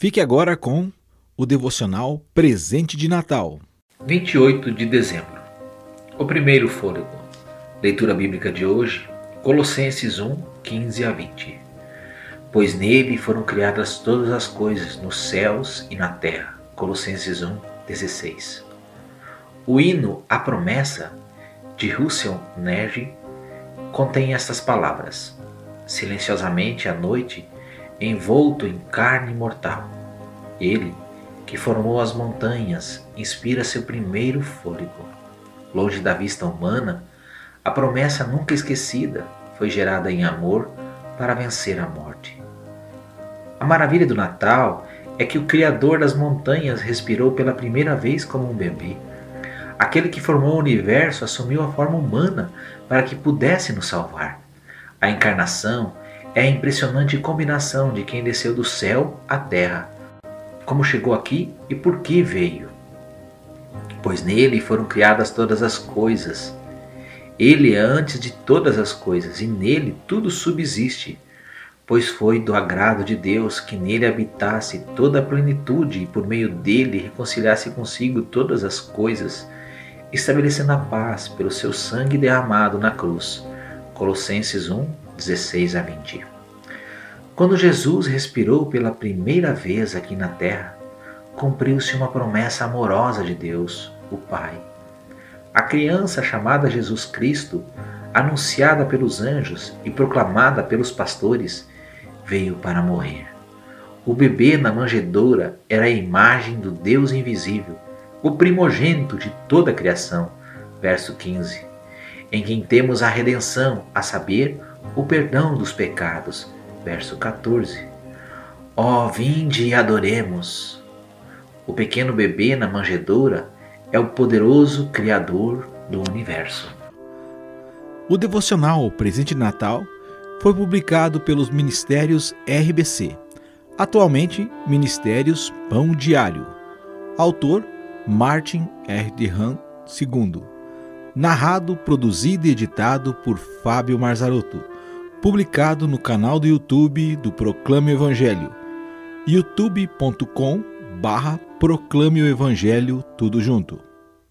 Fique agora com o devocional Presente de Natal. 28 de dezembro. O primeiro fôlego. Leitura bíblica de hoje, Colossenses 1, 15 a 20. Pois nele foram criadas todas as coisas nos céus e na terra. Colossenses 1, 16. O hino A Promessa, de Russell Nerge, contém estas palavras: Silenciosamente à noite, envolto em carne mortal. Ele, que formou as montanhas, inspira seu primeiro fôlego. Longe da vista humana, a promessa nunca esquecida foi gerada em amor para vencer a morte. A maravilha do Natal é que o Criador das montanhas respirou pela primeira vez como um bebê. Aquele que formou o universo assumiu a forma humana para que pudesse nos salvar. A encarnação é a impressionante combinação de quem desceu do céu à terra, como chegou aqui e por que veio. Pois nele foram criadas todas as coisas. Ele é antes de todas as coisas e nele tudo subsiste, pois foi do agrado de Deus que nele habitasse toda a plenitude e por meio dele reconciliasse consigo todas as coisas, estabelecendo a paz pelo seu sangue derramado na cruz. Colossenses 1, 16 a 20. Quando Jesus respirou pela primeira vez aqui na terra, cumpriu-se uma promessa amorosa de Deus, o Pai. A criança chamada Jesus Cristo, anunciada pelos anjos e proclamada pelos pastores, veio para morrer. O bebê na manjedoura era a imagem do Deus invisível, o primogênito de toda a criação. Verso 15. Em quem temos a redenção, a saber, o perdão dos pecados. Verso 14. Ó, oh, vinde e adoremos. O pequeno bebê na manjedoura é o poderoso Criador do universo. O devocional Presente de Natal foi publicado pelos Ministérios RBC, atualmente Ministérios Pão Diário. Autor Martin R. de Han II. Narrado, produzido e editado por Fábio Marzarotto publicado no canal do YouTube do Proclame o Evangelho, youtube.com barra Proclame o Evangelho tudo junto.